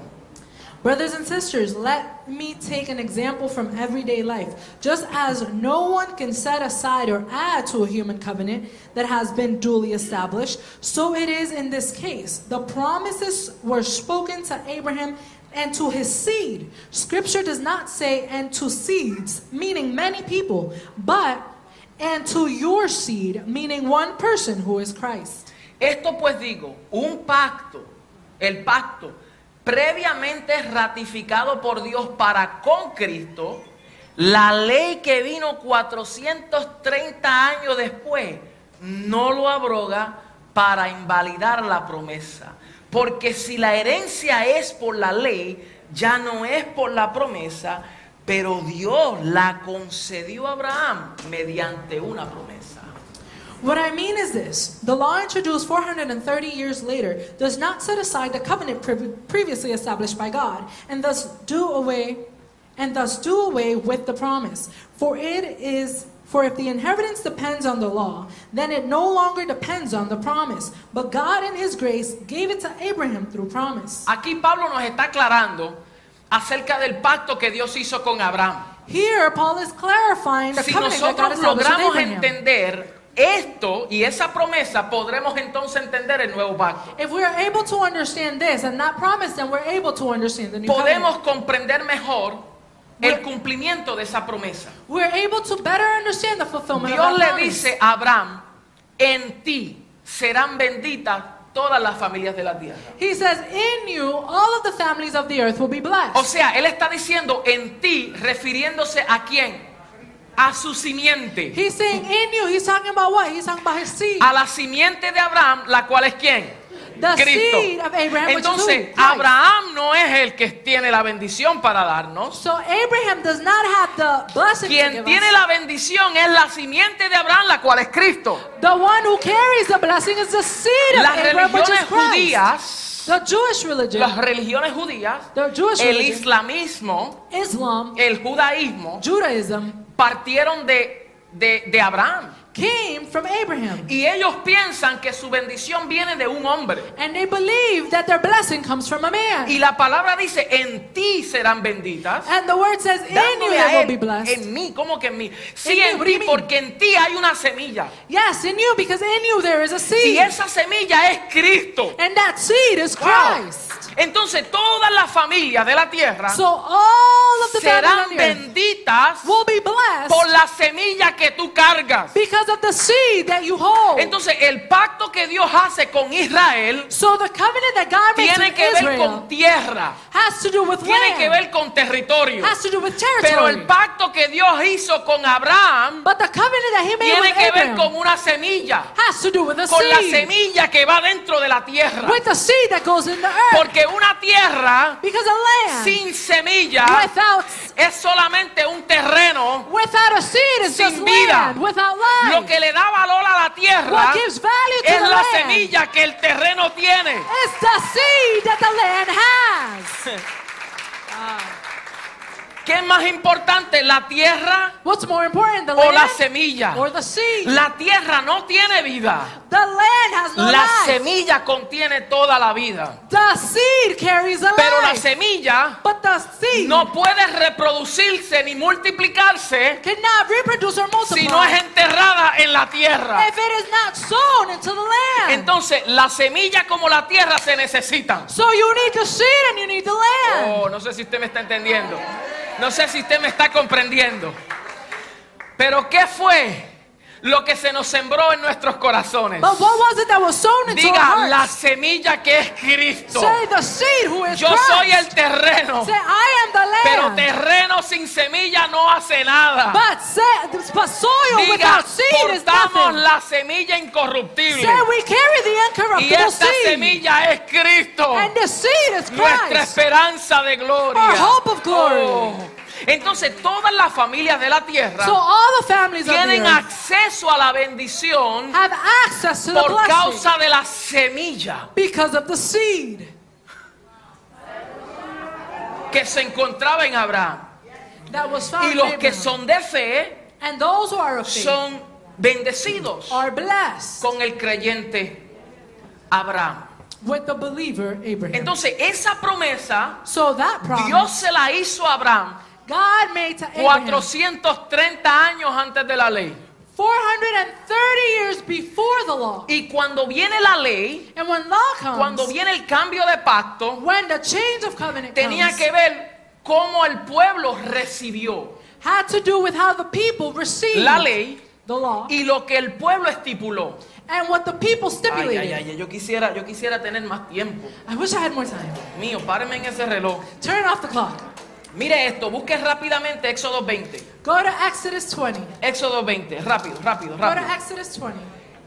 Brothers and sisters, let me take an example from everyday life. Just as no one can set aside or add to a human covenant that has been duly established, so it is in this case. The promises were spoken to Abraham and to his seed. Scripture does not say and to seeds, meaning many people, but and to your seed, meaning one person who is Christ. Esto pues digo, un pacto el pacto, previamente ratificado por Dios para con Cristo, la ley que vino 430 años después no lo abroga para invalidar la promesa. Porque si la herencia es por la ley, ya no es por la promesa, pero Dios la concedió a Abraham mediante una promesa. What I mean is this the law introduced 430 years later does not set aside the covenant pre- previously established by God and thus do away and thus do away with the promise. For it is for if the inheritance depends on the law, then it no longer depends on the promise. But God in his grace gave it to Abraham through promise. Aquí Pablo nos está aclarando acerca del pacto que Dios hizo con Abraham. Here Paul is clarifying the Si covenant that God nosotros with logramos entender esto y esa promesa, podremos entonces entender el nuevo pacto. If we are able to understand this and that promise, then we're able to understand the new covenant. Podemos comprender mejor el cumplimiento de esa promesa. We're able to better understand the fulfillment Dios of le that promise. dice a Abraham, en ti serán benditas todas las familias de la tierra. He says, In you, all of the families of the earth will be blessed. O sea, él está diciendo en ti, refiriéndose a quién? A su simiente. He's saying, In you, he's talking about what? He's talking about his seed. A la simiente de Abraham, la cual es quién? The Cristo. seed of Abraham, which is Entonces. Abraham no es el que tiene la bendición para darnos. So Abraham does not have the blessing to Quien give tiene us. la bendición es la simiente de Abraham, la cual es Cristo. The one who carries the blessing is the seed of Las Abraham, which is religiones Christ. judías, The Jewish religion, las religiones judías, the Jewish el religion, islamismo, Islam, el judaísmo, Judaism, partieron de, de, de Abraham. Came from Abraham. Y ellos piensan que su bendición viene de un hombre. And they believe that their blessing comes from a man. Y la palabra dice, en ti serán benditas. And the word says, In you will be blessed. en mí, ¿cómo que en mí? Sí, En ti, porque en ti hay una semilla. Yes, in you, because in you there is a Y seed. esa semilla es Cristo. And that seed is Wow. Christ. Entonces todas las familias de la tierra So all of the serán benditas will be blessed por la semilla que tú cargas. because of the seed that you hold. Entonces el pacto que Dios hace con Israel So the covenant that God makes tiene que ver con tierra, has to do with tiene land, que ver con territorio. has to do with Pero territory. el pacto que Dios hizo con Abraham but the covenant that He made tiene with que ver con una semilla, has to do with con la semilla que va dentro de la tierra. with the seed that goes in the earth. Porque una tierra because a land sin semilla without es solamente un terreno. without a seed Sin just vida. land without life. Lo que le da valor a la tierra es la land semilla que el terreno tiene. It's the seed that the land has. ¿Qué es más importante, la tierra What's more important, the o la semilla? or the seed? La tierra no tiene vida. The land has no La life. semilla contiene toda la vida. The seed carries a Pero la semilla but the seed no puede reproducirse ni multiplicarse cannot reproduce or multiply si no es enterrada en la tierra. if it is not sown into the land. Entonces, la semilla como la tierra se necesitan. so you need the seed and you need the land. Oh, no sé si usted me está entendiendo. No sé si usted me está comprendiendo. Pero ¿qué fue lo que se nos sembró en nuestros corazones? But what was it that was sown into Diga our la semilla que es Cristo. Say the seed who is Yo Christ. soy el terreno. Say I am the Pero land. terreno sin semilla no hace nada. but, say, but soil Diga, without seed is portamos nothing. la semilla incorruptible. Say we carry the Y incorruptible esta seed. semilla es Cristo. And the seed is Nuestra Christ. esperanza de gloria. Our hope of glory. Oh. Entonces todas las familias de la tierra So all the families of the tienen acceso a la bendición have access to the por blessing causa de la semilla because of the seed que se encontraba en Abraham. that was found Y los que son de fe And those who are of faith son bendecidos are blessed con el creyente Abraham. with the believer Abraham. Entonces esa promesa so that promise Dios se la hizo a Abraham God made to Abraham 430 años antes de la ley. 430 years before the law. Y cuando viene la ley, And when law comes, cuando viene el cambio de pacto, when the change of covenant tenía comes, que ver cómo el pueblo recibió had to do with how the people received la ley the law y lo que el pueblo estipuló. and what the people Ay, stipulated. ay, ay, yo quisiera, yo quisiera tener más tiempo. I wish I had more time. Mío, párenme en ese reloj. Turn off the clock. Mire esto, busque rápidamente Éxodo 20. Go to Exodus 20. Éxodo 20, rápido, rápido, Go to rápido. Exodus 20.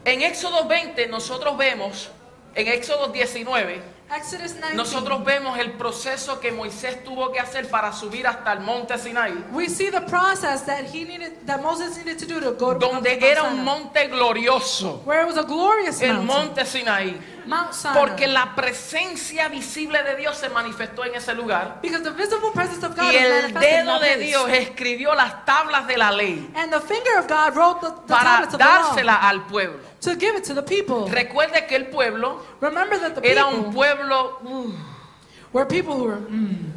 En Éxodo 20 nosotros vemos, en Éxodo 19, Exodus 19. nosotros vemos el proceso que Moisés tuvo que hacer para subir hasta el monte Sinaí, we see the process that he needed, that Moses needed to do to go to donde era un Sinai, monte glorioso, where it was a glorious el mountain, monte Sinaí, Mount Sinai. porque la presencia visible de Dios se manifestó en ese lugar because the visible presence of God y el dedo de. Dios escribió las tablas de la ley and the finger of God wrote the, the para tablets of the law dársela al pueblo. to give it to the people. Recuerde que el pueblo Remember that the era un pueblo uh, were people who were mm,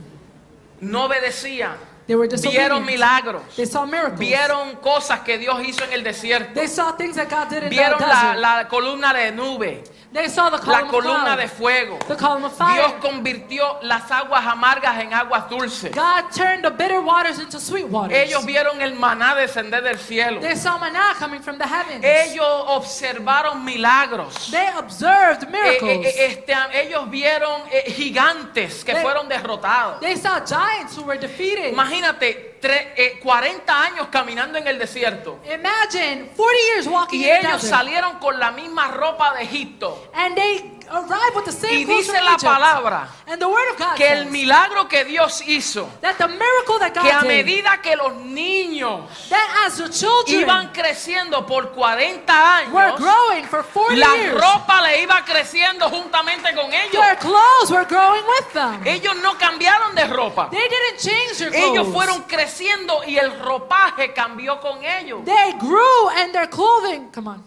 no obedecía, they were vieron milagros, They saw miracles. vieron cosas que Dios hizo en el desierto, They saw things that God did in vieron the la, la columna de nube, they saw the la column of columna cloud, de fuego. the column of fire. Dios convirtió las aguas amargas en aguas dulces. God turned the bitter waters into sweet waters. Ellos vieron el maná descender del cielo. they saw manna coming from the heavens. Ellos observaron milagros. they observed Eh, miracles. eh, eh, este, ellos vieron eh, gigantes que They- fueron derrotados. they saw giants who were defeated. Imagínate, eh, 40 años caminando en el desierto. Imagine 40 years walking Y in the ellos salieron con la misma ropa de Egipto. And they arrived with the same Y dice la palabra And the word of God que el milagro que Dios hizo, that the miracle that God que a did, medida que los niños that as the children iban creciendo por 40 were años, growing for 40 la years, ropa le iba creciendo juntamente con ellos. their clothes were growing with them. Ellos no cambiaron de ropa. They didn't change their clothes. Ellos fueron creciendo y el ropaje cambió con ellos. They grew and their clothing, come on,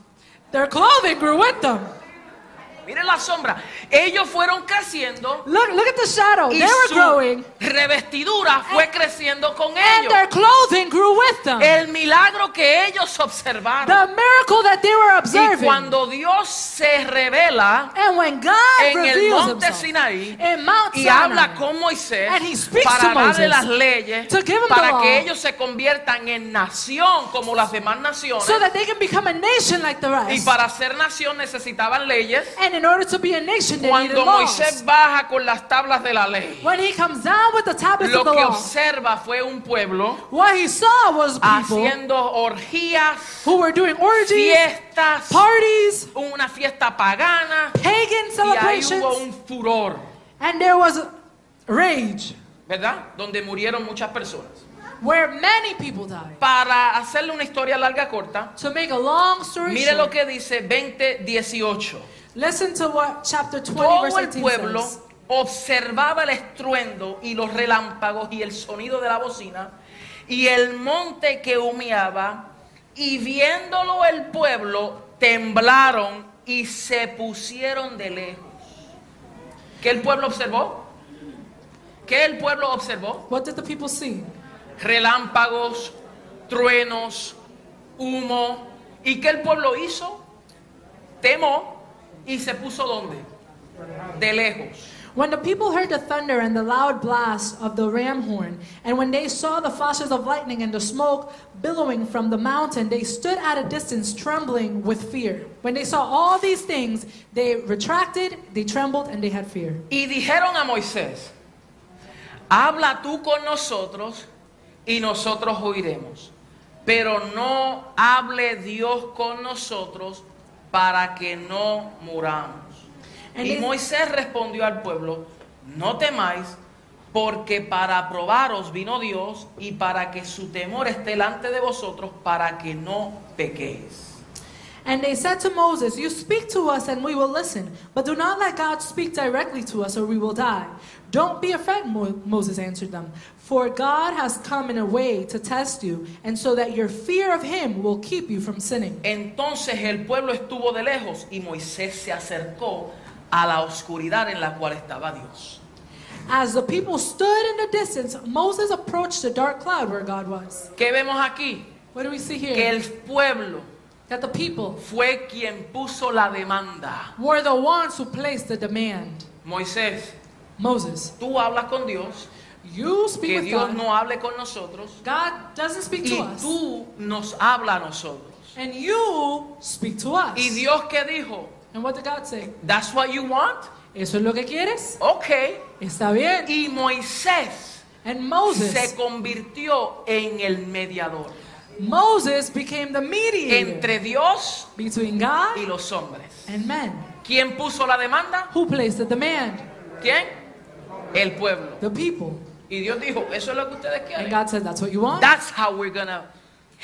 their clothing grew with them. Miren la sombra. Ellos fueron creciendo Look, look at the shadow. y They were su growing revestidura fue creciendo con and ellos. their clothing grew with them. El milagro que ellos observaron. The miracle that they were Y observing. cuando Dios se revela And when God en el monte himself Sinaí in Mount y Sinai, habla con Moisés And he speaks para to darle Moses las leyes to give him the para law. que ellos se conviertan en nación como las demás naciones so that they can become a nation like the y rest. para ser nación necesitaban leyes And in order to be a nation, they needed cuando laws. Moisés baja con las tablas de la ley When he comes down with the tablets lo of the que law, observa fue un pueblo what he saw was people haciendo orgías who were doing orgies, fiestas parties, una fiesta pagana pagan y ahí celebrations, hubo un furor and there was rage ¿verdad? donde murieron muchas personas where many people died. Para hacerle una historia larga corta, To make a long story mire lo que dice 20:18. Listen to what chapter 20 Todo verse el 18 pueblo says. observaba el estruendo y los relámpagos y el sonido de la bocina y el monte que humeaba y viéndolo el pueblo temblaron y se pusieron de lejos. ¿Qué el pueblo observó? ¿Qué el pueblo observó? What did the people see? relámpagos, truenos, humo. ¿Y qué el pueblo hizo? Temó y se puso donde? De lejos. When the people heard the thunder and the loud blast of the ram horn, and when they saw the flashes of lightning and the smoke billowing from the mountain, they stood at a distance, trembling with fear. When they saw all these things, they retracted, they trembled, and they had fear. Y dijeron a Moisés, habla tú con nosotros y nosotros oiremos. Pero no hable Dios con nosotros para que no muramos. And Y Moisés respondió al pueblo, no temáis, porque para probaros vino Dios y para que su temor esté delante de vosotros, para que no pequéis. And they said to Moses, You speak to us and we will listen, but do not let God speak directly to us or we will die. Don't be afraid, Mo- Moses answered them, for God has come in a way to test you, and so that your fear of him will keep you from sinning. Entonces el pueblo estuvo de lejos y Moisés se acercó a la oscuridad en la cual estaba Dios. As the people stood in the distance, Moses approached the dark cloud where God was. ¿Qué vemos aquí? What do we see Que here? el pueblo That the people fue quien puso la demanda. were the ones who placed the demand. Moisés, Moses, tú hablas con Dios, you speak que with Dios God. no hable con nosotros God doesn't speak y to us. tú nos habla a nosotros. And you speak to us. ¿Y Dios qué dijo? And what did God say? That's what you want? ¿Eso es lo que quieres? Ok. Está bien. Y Moisés And Moses, se convirtió en el mediador Moses became the mediator entre Dios between God y los hombres. and men. ¿Quién puso la demanda? Who placed the demand? ¿Quién? El pueblo. The people. Y Dios dijo, eso es lo que ustedes And quieren. God said, that's what you want? That's how we're gonna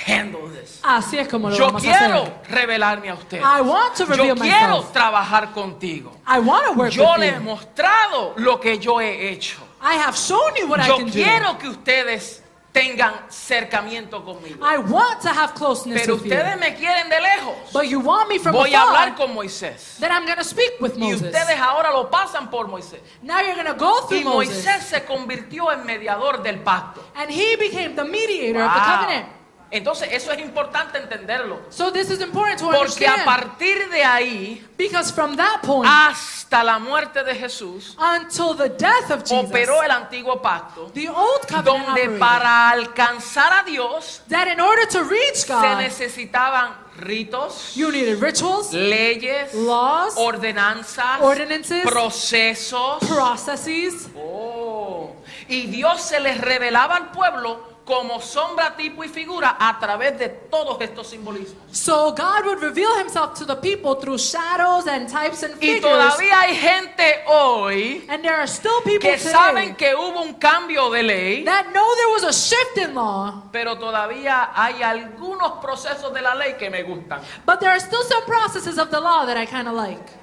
handle this. Así es como lo Yo vamos a quiero hacer. revelarme a usted. I want to Yo reveal quiero myself. trabajar contigo. I want to work Yo with le he you. mostrado lo que yo he hecho. I have shown you what I Yo can do. quiero que ustedes tengan cercamiento conmigo. I want to have closeness Pero with ustedes you. me quieren de lejos. But you want me from Voy a hablar con Moisés. then I'm going to speak with Y Moses. ustedes ahora lo pasan por Moisés. Now you're going to go through Y Moses. Moisés se convirtió en mediador del pacto. And he became the mediator of the Wow. covenant. Entonces eso es importante entenderlo. So this is important to Porque a partir de ahí Because from that point hasta la muerte de Jesús until the death of Jesus, operó el antiguo pacto the old covenant donde operated, para alcanzar a Dios that in order to reach se God, necesitaban ritos, you needed rituals, leyes, laws, ordenanzas, ordinances, procesos. processes. Oh, y Dios se les revelaba al pueblo como sombra, tipo y figura a través de todos estos simbolismos. So God would reveal himself to the people through shadows and types and Y figures. todavía hay gente hoy And there are still people que today saben que hubo un cambio de ley, that know there was a shift in law, pero todavía hay algunos procesos de la ley que me gustan. but there are still some processes of the law that I kind of like.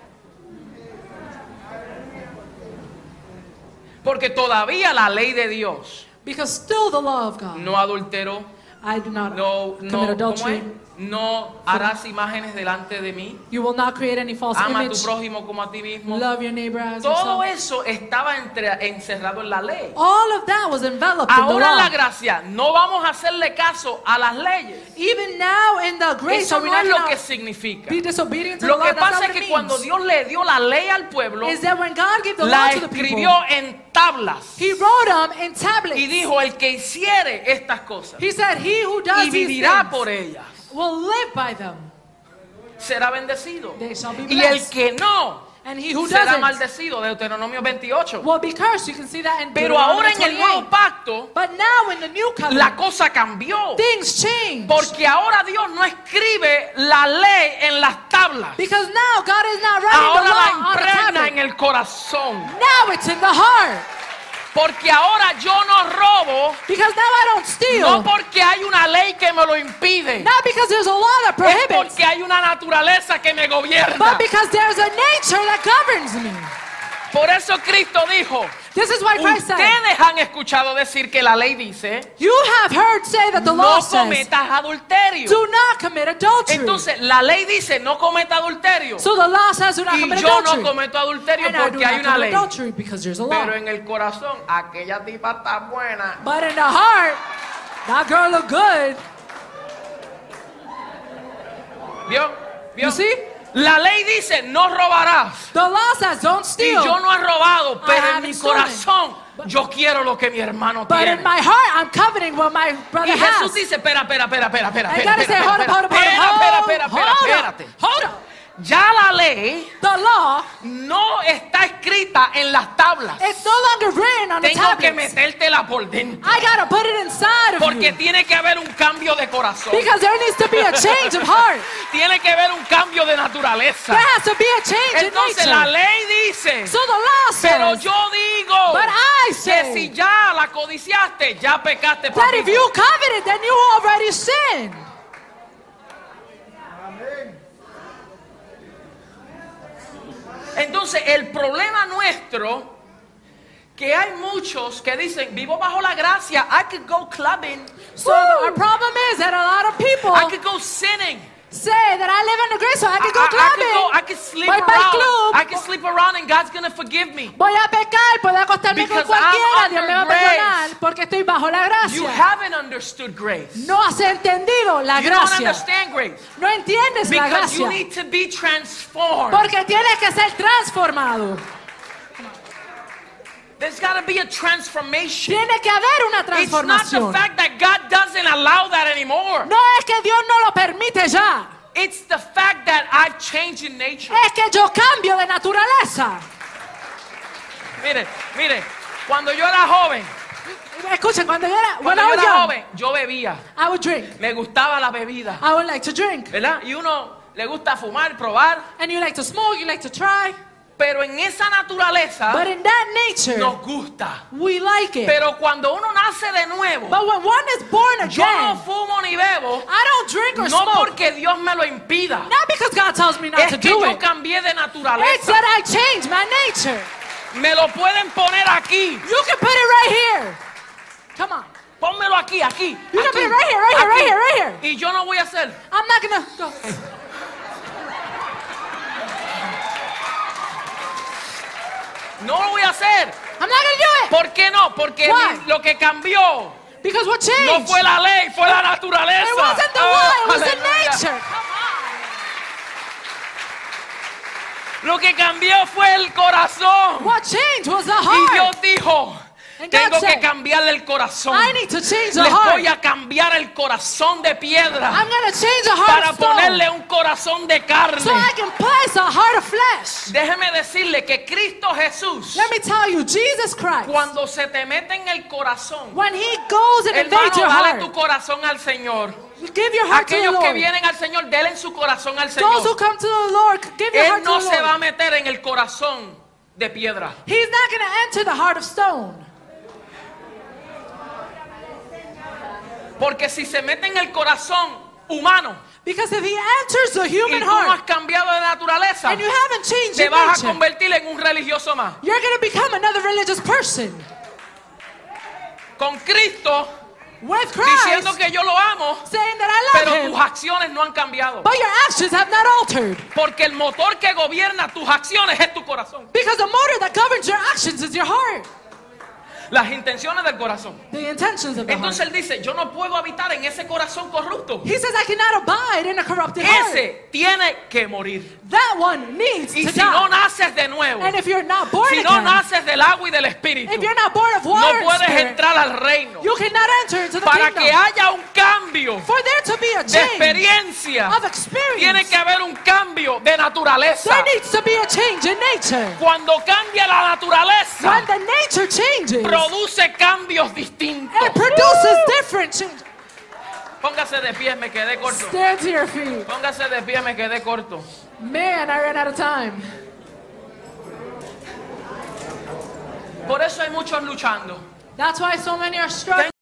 Porque todavía la ley de Dios, Because still the law of God. no adulteró, I do not no, commit no, ¿cómo adultery. No harás imágenes delante de mí, You will not create any false ama a tu prójimo como a ti mismo. Love your neighbor as Todo yourself. eso estaba entre- encerrado en la ley. All of that was enveloped in the Ahora en la law. gracia, no vamos a hacerle caso a las leyes. Even now in the grace, Eso are we no not es lo gonna que significa. be disobedient to Lo the que law? That's pasa es what que cuando. Dios le dio la ley al pueblo, Is that when God gave the la law to the people, en tablas He wrote them in tablets. y dijo, el que hiciere estas cosas He said, He who does y these vivirá things por ellas, will live by them. será bendecido. They shall be Y el blessed. que no, And he who será doesn't maldecido. Deuteronomio 28. will be cursed. You can see that in Pero Deuteronomy ahora en el 28. nuevo pacto, But now in the new la covenant, cosa cambió. things change. Porque ahora Dios no escribe la ley en las tablas. Because now God is not writing the Ahora la law on the impregna tablet. en el corazón. Now it's in the heart. Porque ahora yo no robo, Because now I don't steal. no porque hay una ley que me lo impide. Not because there's a law that Es prohibits. porque hay una naturaleza que me gobierna. But because there's a nature that governs me. Por eso Cristo dijo, This is why Christ said, ustedes han escuchado decir que la ley dice, You have heard say that the law no says, cometas adulterio. Do not commit adultery. Entonces, la ley dice, no cometa adulterio. so the law says, Do not Y commit yo no adultery. cometo adulterio and porque hay una ley. Pero en el corazón, aquella tipa está buena. But in the heart, that girl look good. ¿Vio? ¿Vio? You see? La ley dice, no robarás. The law says, Don't Y steal. yo no he robado, pero en mi corazón yo quiero lo que mi hermano but tiene. in my heart, I'm coveting what my brother Y Jesús has. dice, espera, espera, espera, espera, espera, espera, espera, hold up, espera, hold espera, up, espera, espera, Ya la ley The law, no está escrita en las tablas. it's no longer written on the Tengo que tablets. metértela por dentro. I gotta put it inside of Porque you. tiene que haber un cambio de corazón. Because there needs to be a change of heart. Tiene que haber un cambio de naturaleza. There has to be a change Entonces in la nature. ley dice, So the law pero says yo digo But I que say- si ya la codiciaste, ya pecaste. that if you coveted, then you already sinned. Entonces el problema nuestro que hay muchos que dicen, vivo bajo la gracia, I could go clubbing, So our problem is that a lot of people I could go sinning. Say that I live under grace, so I I, can go I- I clubbing. could go, I could sleep Voy around. club. I could sleep around and God's gonna forgive me. Voy a pecar, puedo acostarme con Because cualquiera, I'm Dios me va a perdonar porque estoy bajo la You gracia. haven't understood grace. No has entendido la You don't gracia. understand grace. No entiendes la Because you gracia. need to be transformed. Porque tienes que ser transformado. The There's got to be a transformation. Tiene que haber una transformación. It's not the fact that God doesn't allow that anymore. No es que Dios no lo permite ya. It's the fact that I've changed in nature. Es que yo cambio de naturaleza. Mire, mire, cuando yo era joven, Escuchen, cuando yo era, cuando yo era young, joven, yo bebía. I would drink. Me gustaba la bebida, I would like to drink. ¿verdad? Y uno le gusta fumar, probar, And you like to smoke, you like to try. Pero en esa naturaleza But in that nature, nos gusta. we like it. Pero cuando uno nace de nuevo, But when one is born yo no again, fumo ni bebo, I don't drink or no smoke. porque Dios me lo impida. Not because God tells me not Es to que do yo it. cambié de It's naturaleza. that I changed my nature. Me lo pueden poner aquí. You can put it right here. Come on. Pónmelo aquí, aquí. You can aquí, put it right here, right here, right here, right here. Y yo no voy a hacer. I'm not gonna go. No lo voy a hacer. I'm not gonna do it. ¿Por qué no? Porque Why? lo que cambió Because what no changed? fue la ley, fue la naturaleza. It wasn't the law, it was the nature. Lo que cambió fue el corazón. What changed was the Y heart. Dios dijo, tengo que cambiarle el corazón. I need to change the Les heart. voy a cambiar el corazón de piedra I'm gonna change the heart para of stone ponerle un corazón de carne. so I can place a heart of flesh. Déjeme decirle que Cristo Jesús, Let me tell you, Jesus Christ, cuando se te mete en el corazón, when He goes and invades hermano, dale tu corazón al Señor. give your heart to the Aquellos que Lord. vienen al Señor, denle su corazón al Those who Señor. come to the Lord, give your Él heart no to the se va a Lord. meter en el corazón de piedra. He's not enter the heart of stone. Porque si se mete en el corazón humano Because if He enters the y human tú no has heart cambiado de naturaleza, and you haven't changed te your vas a nature, convertir en un religioso más. you're gonna become another religious person. Con Cristo With diciendo que yo lo amo, saying that I pero love tus Him, acciones no han cambiado. but your actions have not altered. Porque el motor que gobierna tus acciones es tu corazón. Because the motor that governs your actions is your heart, Las intenciones del corazón. the intentions of the Entonces heart. él dice, yo no puedo habitar en ese corazón corrupto. He says, I cannot abide in a corrupted heart. Ese tiene que morir. That one needs Y to si no naces de nuevo, And if you're not born si no naces del agua y del espíritu, if you're not born of no water and puedes spirit, entrar al reino. you cannot enter into the Para kingdom. que haya un cambio For there to be a de experiencia, of experience, tiene que haber un cambio de naturaleza. there needs to be a change in nature. Cuando cambia la naturaleza, When the nature changes, produce cambios distintos. it produces different. Póngase de pie, me quedé corto. Stand to your feet. Póngase de pie, me quedé corto. Man, I ran out of time. Por eso hay muchos luchando. That's why so many are struggling.